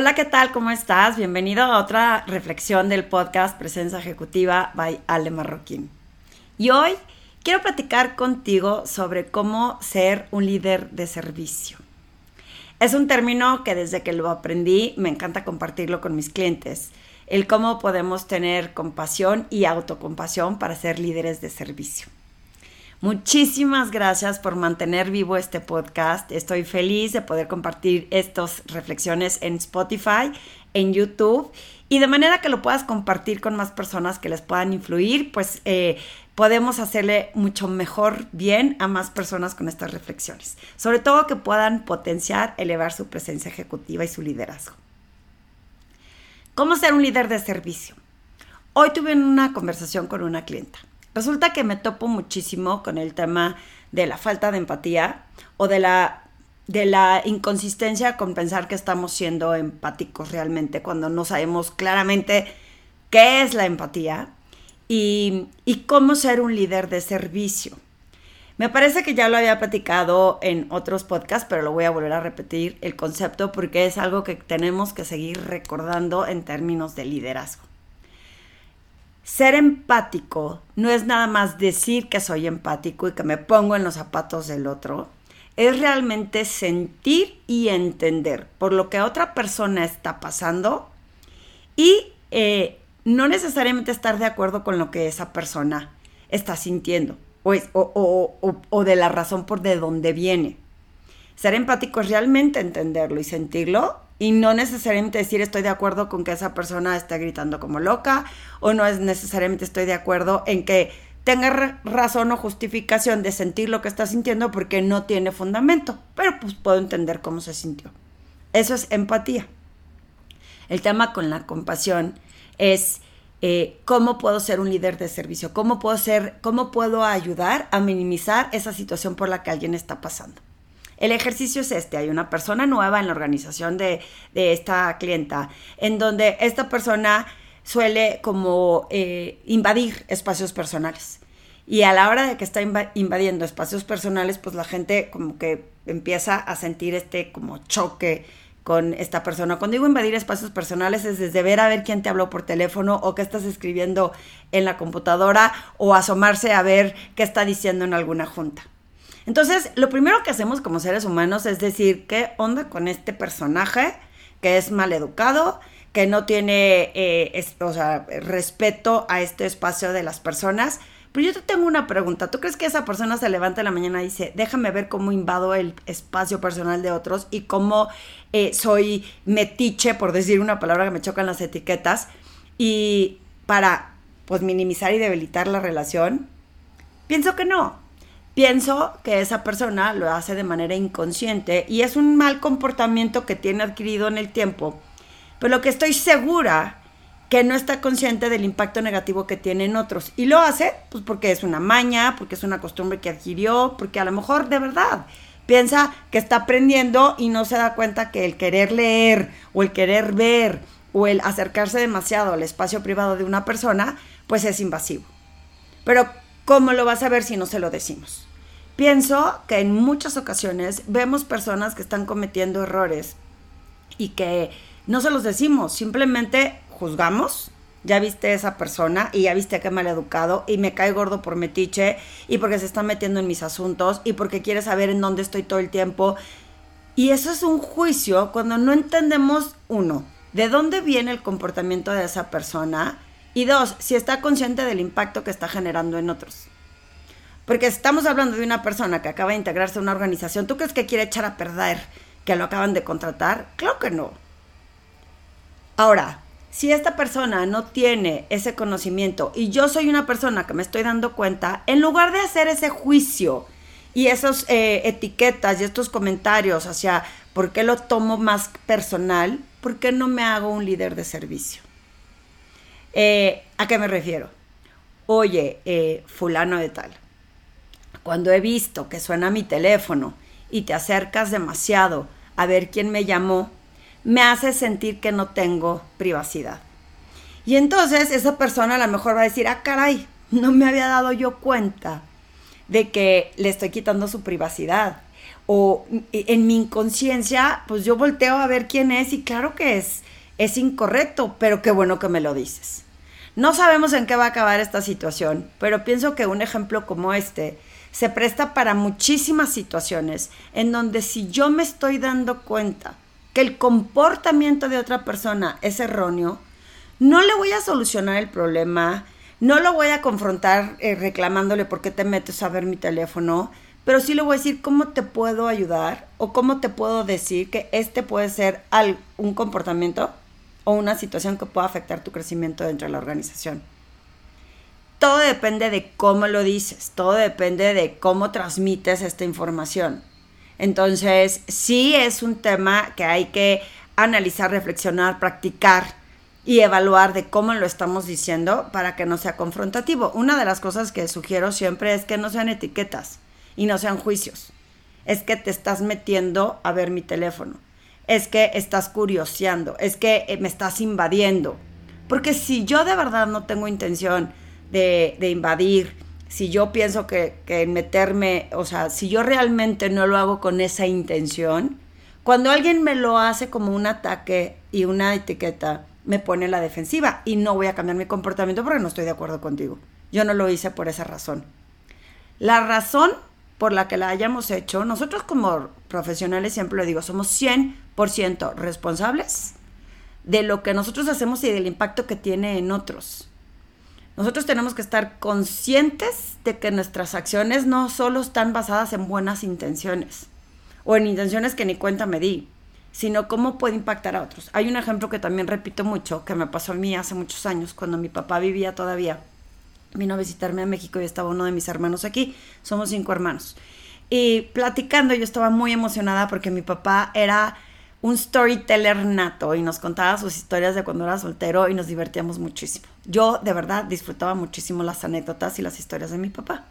Hola, ¿qué tal? ¿Cómo estás? Bienvenido a otra reflexión del podcast Presencia Ejecutiva by Ale Marroquín. Y hoy quiero platicar contigo sobre cómo ser un líder de servicio. Es un término que desde que lo aprendí me encanta compartirlo con mis clientes, el cómo podemos tener compasión y autocompasión para ser líderes de servicio. Muchísimas gracias por mantener vivo este podcast. Estoy feliz de poder compartir estas reflexiones en Spotify, en YouTube y de manera que lo puedas compartir con más personas que les puedan influir, pues eh, podemos hacerle mucho mejor bien a más personas con estas reflexiones. Sobre todo que puedan potenciar, elevar su presencia ejecutiva y su liderazgo. ¿Cómo ser un líder de servicio? Hoy tuve una conversación con una clienta Resulta que me topo muchísimo con el tema de la falta de empatía o de la, de la inconsistencia con pensar que estamos siendo empáticos realmente cuando no sabemos claramente qué es la empatía y, y cómo ser un líder de servicio. Me parece que ya lo había platicado en otros podcasts, pero lo voy a volver a repetir el concepto porque es algo que tenemos que seguir recordando en términos de liderazgo. Ser empático no es nada más decir que soy empático y que me pongo en los zapatos del otro. Es realmente sentir y entender por lo que otra persona está pasando y eh, no necesariamente estar de acuerdo con lo que esa persona está sintiendo o, o de la razón por de dónde viene. Ser empático es realmente entenderlo y sentirlo y no necesariamente decir estoy de acuerdo con que esa persona esté gritando como loca o no es necesariamente estoy de acuerdo en que tenga razón o justificación de sentir lo que está sintiendo porque no tiene fundamento, pero pues puedo entender cómo se sintió. Eso es empatía. El tema con la compasión es eh, cómo puedo ser un líder de servicio, cómo puedo ser, cómo puedo ayudar a minimizar esa situación por la que alguien está pasando. El ejercicio es este, hay una persona nueva en la organización de, esta clienta, en donde esta persona suele como eh, invadir espacios personales. Y a la hora de que está invadiendo espacios personales, pues la gente como que empieza a sentir este como choque con esta persona. Cuando digo invadir espacios personales es desde ver a ver quién te habló por teléfono o qué estás escribiendo en la computadora o asomarse a ver qué está diciendo en alguna junta. Entonces, lo primero que hacemos como seres humanos es decir, ¿qué onda con este personaje que es mal educado, que no tiene eh, o sea, respeto a este espacio de las personas? Pero yo te tengo una pregunta. ¿Tú crees que esa persona se levanta en la mañana y dice, déjame ver cómo invado el espacio personal de otros y cómo eh, soy metiche, por decir una palabra que me chocan las etiquetas, y para pues minimizar y debilitar la relación? Pienso que no. Pienso que esa persona lo hace de manera inconsciente y es un mal comportamiento que tiene adquirido en el tiempo, pero lo que estoy segura que no está consciente del impacto negativo que tiene en otros. Y lo hace pues porque es una maña, porque es una costumbre que adquirió, porque a lo mejor de verdad piensa que está aprendiendo y no se da cuenta que el querer leer o el querer ver o el acercarse demasiado al espacio privado de una persona, pues es invasivo. Pero ¿Cómo lo vas a ver si no se lo decimos? Pienso que en muchas ocasiones vemos personas que están cometiendo errores y que no se los decimos, simplemente juzgamos. Ya viste esa persona y ya viste que mal educado y me cae gordo por metiche y porque se está metiendo en mis asuntos y porque quiere saber en dónde estoy todo el tiempo. Y eso es un juicio cuando no entendemos, uno, de dónde viene el comportamiento de esa persona y dos, si está consciente del impacto que está generando en otros. Porque estamos hablando de una persona que acaba de integrarse a una organización, ¿tú crees que quiere echar a perder que lo acaban de contratar? Claro que no. Ahora, si esta persona no tiene ese conocimiento y yo soy una persona que me estoy dando cuenta, en lugar de hacer ese juicio y esas eh, etiquetas y estos comentarios hacia por qué lo tomo más personal, ¿por qué no me hago un líder de servicio? Eh, ¿A qué me refiero? Oye, eh, fulano de tal, cuando he visto que suena mi teléfono y te acercas demasiado a ver quién me llamó, me hace sentir que no tengo privacidad. Y entonces esa persona a lo mejor va a decir, ah, caray, no me había dado yo cuenta de que le estoy quitando su privacidad. o en mi inconsciencia, pues yo volteo a ver quién es y claro que es, es incorrecto, pero qué bueno que me lo dices. No sabemos en qué va a acabar esta situación, pero pienso que un ejemplo como este se presta para muchísimas situaciones en donde si yo me estoy dando cuenta que el comportamiento de otra persona es erróneo, no le voy a solucionar el problema, no lo voy a confrontar eh, reclamándole por qué te metes a ver mi teléfono, pero sí le voy a decir cómo te puedo ayudar o cómo te puedo decir que este puede ser un comportamiento o una situación que pueda afectar tu crecimiento dentro de la organización todo depende de cómo lo dices, todo depende de cómo transmites esta información. Entonces, sí es un tema que hay que analizar, reflexionar, practicar y evaluar de cómo lo estamos diciendo para que no sea confrontativo. Una de las cosas que sugiero siempre es que no sean etiquetas y no sean juicios. Es que te estás metiendo a ver mi teléfono. Es que estás curioseando. Es que eh, me estás invadiendo. Porque si yo de verdad no tengo intención de, invadir, si yo pienso que, que meterme, o sea, si yo realmente no lo hago con esa intención, cuando alguien me lo hace como un ataque y una etiqueta, me pone la defensiva y no voy a cambiar mi comportamiento porque no estoy de acuerdo contigo. Yo no lo hice por esa razón. La razón por la que la hayamos hecho, nosotros como profesionales siempre lo digo, somos 100% responsables de lo que nosotros hacemos y del impacto que tiene en otros. Nosotros tenemos que estar conscientes de que nuestras acciones no solo están basadas en buenas intenciones o en intenciones que ni cuenta me di, sino cómo puede impactar a otros. Hay un ejemplo que también repito mucho, que me pasó a mí hace muchos años, cuando mi papá vivía todavía. Vino a visitarme a México y estaba uno de mis hermanos aquí. Somos cinco hermanos. Y platicando, yo estaba muy emocionada porque mi papá era un storyteller nato y nos contaba sus historias de cuando era soltero y nos divertíamos muchísimo. Yo de verdad disfrutaba muchísimo las anécdotas y las historias de mi papá.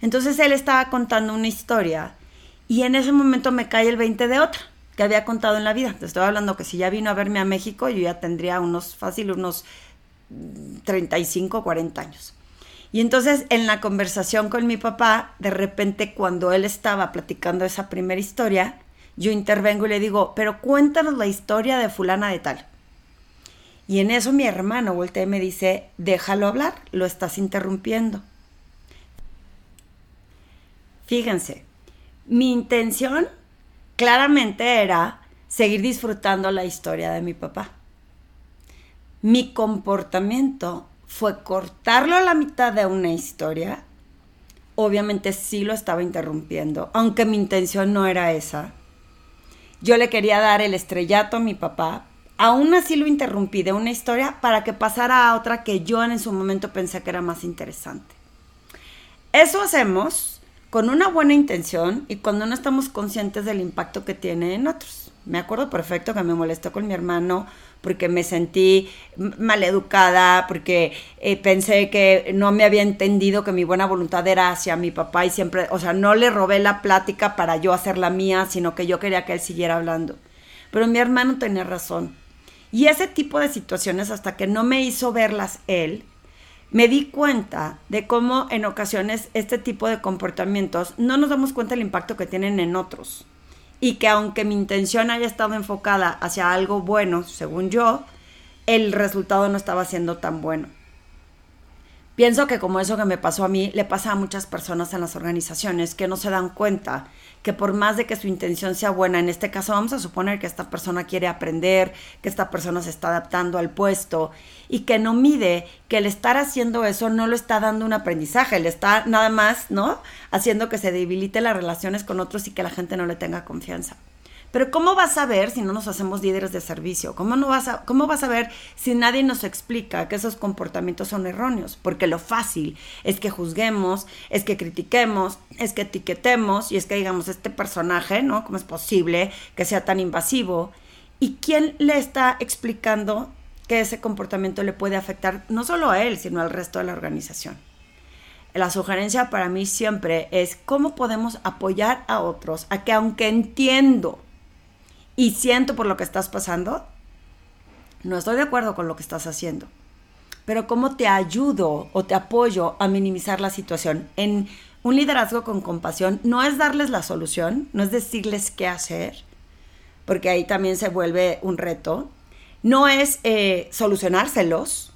Entonces él estaba contando una historia y en ese momento me cae el 20 de otra que había contado en la vida. Te estoy hablando que si ya vino a verme a México, yo ya tendría unos, fácil, unos 35, 40 años. Y entonces en la conversación con mi papá, de repente cuando él estaba platicando esa primera historia, yo intervengo y le digo, pero cuéntanos la historia de fulana de tal. Y en eso mi hermano voltea y me dice, déjalo hablar, lo estás interrumpiendo. Fíjense, mi intención claramente era seguir disfrutando la historia de mi papá. Mi comportamiento fue cortarlo a la mitad de una historia. Obviamente sí lo estaba interrumpiendo, aunque mi intención no era esa yo le quería dar el estrellato a mi papá. Aún así lo interrumpí de una historia para que pasara a otra que yo en su momento pensé que era más interesante. Eso hacemos con una buena intención y cuando no estamos conscientes del impacto que tiene en otros. Me acuerdo perfecto que me molestó con mi hermano porque me sentí maleducada, porque eh, pensé que no me había entendido que mi buena voluntad era hacia mi papá y siempre, o sea, no le robé la plática para yo hacer la mía, sino que yo quería que él siguiera hablando. Pero mi hermano tenía razón. Y ese tipo de situaciones, hasta que no me hizo verlas él, me di cuenta de cómo en ocasiones este tipo de comportamientos no nos damos cuenta del impacto que tienen en otros y que aunque mi intención haya estado enfocada hacia algo bueno, según yo, el resultado no estaba siendo tan bueno. Pienso que como eso que me pasó a mí, le pasa a muchas personas en las organizaciones que no se dan cuenta que por más de que su intención sea buena, en este caso vamos a suponer que esta persona quiere aprender, que esta persona se está adaptando al puesto y que no mide que el estar haciendo eso no lo está dando un aprendizaje, le está nada más, ¿no? Haciendo que se debilite las relaciones con otros y que la gente no le tenga confianza. Pero ¿cómo vas a ver si no nos hacemos líderes de servicio? ¿Cómo, no vas a, ¿Cómo vas a ver si nadie nos explica que esos comportamientos son erróneos? Porque lo fácil es que juzguemos, es que critiquemos, es que etiquetemos y es que digamos, este personaje, ¿no? ¿Cómo es posible que sea tan invasivo? ¿Y quién le está explicando que ese comportamiento le puede afectar no solo a él, sino al resto de la organización? la sugerencia para mí siempre es cómo podemos apoyar a otros a que aunque entiendo y siento por lo que estás pasando, no estoy de acuerdo con lo que estás haciendo. Pero cómo te ayudo o te apoyo a minimizar la situación en un liderazgo con compasión no es darles la solución, no es decirles qué hacer, porque ahí también se vuelve un reto. No es eh, solucionárselos,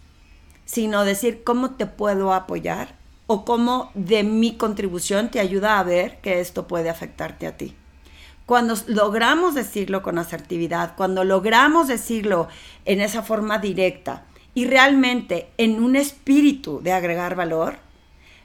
sino decir cómo te puedo apoyar o cómo de mi contribución te ayuda a ver que esto puede afectarte a ti. Cuando logramos decirlo con asertividad, cuando logramos decirlo en esa forma directa y realmente en un espíritu de agregar valor,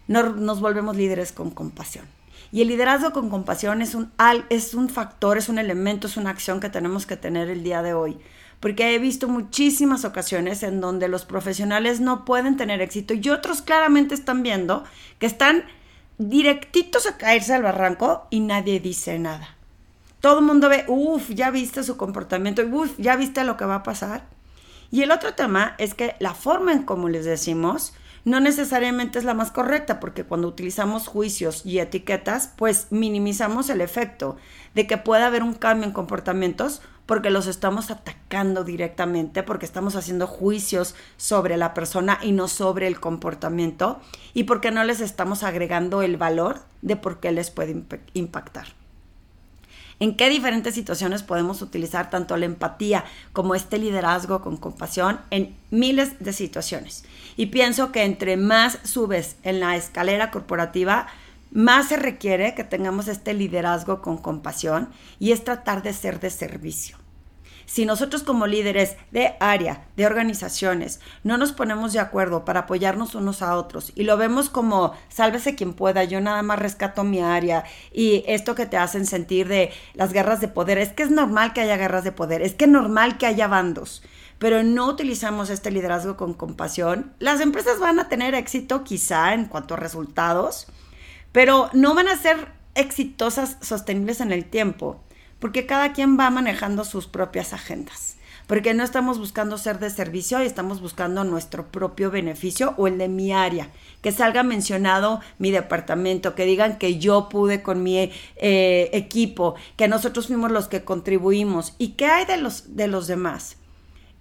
nos volvemos líderes con compasión. Y el liderazgo con compasión es un, es un factor, es un elemento, es una acción que tenemos que tener el día de hoy. Porque he visto muchísimas ocasiones en donde los profesionales no pueden tener éxito y otros claramente están viendo que están directitos a caerse al barranco y nadie dice nada. Todo el mundo ve, uff, ya viste su comportamiento, uff, ya viste lo que va a pasar. Y el otro tema es que la forma en cómo les decimos no necesariamente es la más correcta, porque cuando utilizamos juicios y etiquetas, pues minimizamos el efecto de que pueda haber un cambio en comportamientos porque los estamos atacando directamente, porque estamos haciendo juicios sobre la persona y no sobre el comportamiento, y porque no les estamos agregando el valor de por qué les puede impactar en qué diferentes situaciones podemos utilizar tanto la empatía como este liderazgo con compasión en miles de situaciones. Y pienso que entre más subes en la escalera corporativa, más se requiere que tengamos este liderazgo con compasión y es tratar de ser de servicio. Si nosotros como líderes de área, de organizaciones, no nos ponemos de acuerdo para apoyarnos unos a otros y lo vemos como sálvese quien pueda, yo nada más rescato mi área y esto que te hacen sentir de las guerras de poder, es que es normal que haya guerras de poder, es que es normal que haya bandos pero no utilizamos este liderazgo con compasión, las empresas van a tener éxito quizá en cuanto a resultados, pero no van a ser exitosas sostenibles en el tiempo porque cada quien va manejando sus propias agendas. Porque no estamos buscando ser de servicio y estamos buscando nuestro propio beneficio o el de mi área. Que salga mencionado mi departamento, que digan que yo pude con mi eh, equipo, que nosotros fuimos los que contribuimos. ¿Y qué hay de los, de los demás?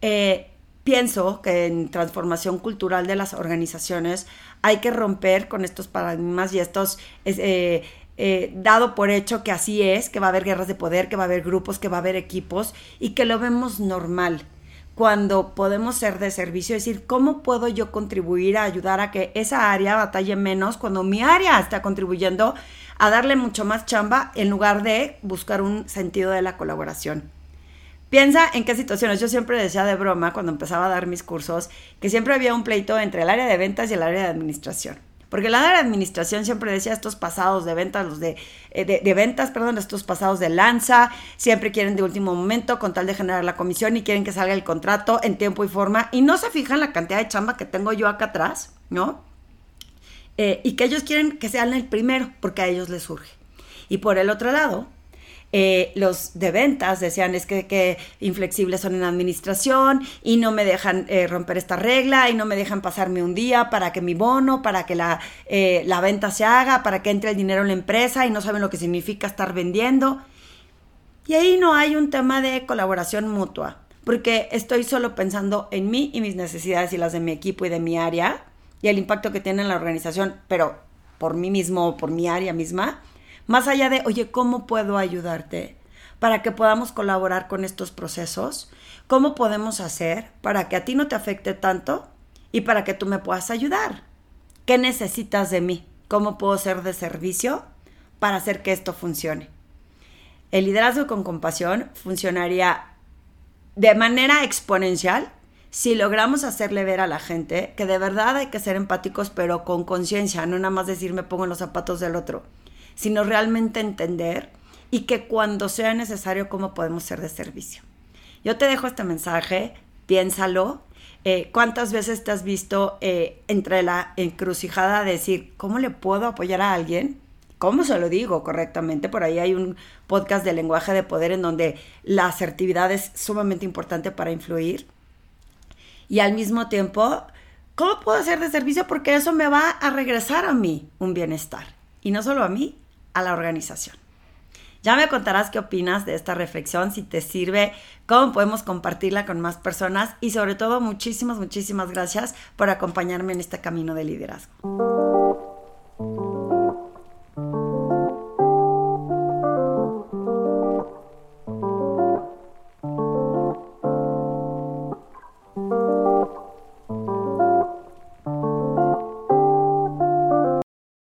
Eh, pienso que en transformación cultural de las organizaciones hay que romper con estos paradigmas y estos eh, eh, dado por hecho que así es, que va a haber guerras de poder, que va a haber grupos, que va a haber equipos y que lo vemos normal. Cuando podemos ser de servicio, decir, ¿cómo puedo yo contribuir a ayudar a que esa área batalle menos cuando mi área está contribuyendo a darle mucho más chamba en lugar de buscar un sentido de la colaboración? Piensa en qué situaciones. Yo siempre decía de broma cuando empezaba a dar mis cursos que siempre había un pleito entre el área de ventas y el área de administración. Porque la de administración siempre decía estos pasados de ventas, los de, eh, de, ventas, perdón, estos pasados de lanza, siempre quieren de último momento con tal de generar la comisión y quieren que salga el contrato en tiempo y forma y no se fijan la cantidad de chamba que tengo yo acá atrás, ¿no? Eh, y que ellos quieren que sean el primero porque a ellos les surge. Y por el otro lado, eh, los de ventas decían es que, que, inflexibles son en administración y no me dejan eh, romper esta regla y no me dejan pasarme un día para que mi bono, para que la, eh, la venta se haga, para que entre el dinero en la empresa y no saben lo que significa estar vendiendo. Y ahí no hay un tema de colaboración mutua, porque estoy solo pensando en mí y mis necesidades y las de mi equipo y de mi área y el impacto que tiene en la organización, pero por mí mismo o por mi área misma más allá de, oye, ¿cómo puedo ayudarte? Para que podamos colaborar con estos procesos. ¿Cómo podemos hacer para que a ti no te afecte tanto y para que tú me puedas ayudar? ¿Qué necesitas de mí? ¿Cómo puedo ser de servicio para hacer que esto funcione? El liderazgo con compasión funcionaría de manera exponencial si logramos hacerle ver a la gente que de verdad hay que ser empáticos, pero con conciencia, no nada más decir me pongo en los zapatos del otro sino realmente entender y que cuando sea necesario, cómo podemos ser de servicio. Yo te dejo este mensaje, piénsalo. Eh, ¿Cuántas veces te has visto eh, entre la encrucijada de decir, ¿cómo le puedo apoyar a alguien? ¿Cómo se lo digo correctamente? Por ahí hay un podcast de lenguaje de poder en donde la asertividad es sumamente importante para influir. Y al mismo tiempo, ¿cómo puedo hacer de servicio? Porque eso me va a regresar a mí un bienestar. Y no solo a mí, a la organización. Ya me contarás qué opinas de esta reflexión, si te sirve, cómo podemos compartirla con más personas y sobre todo muchísimas, muchísimas gracias por acompañarme en este camino de liderazgo.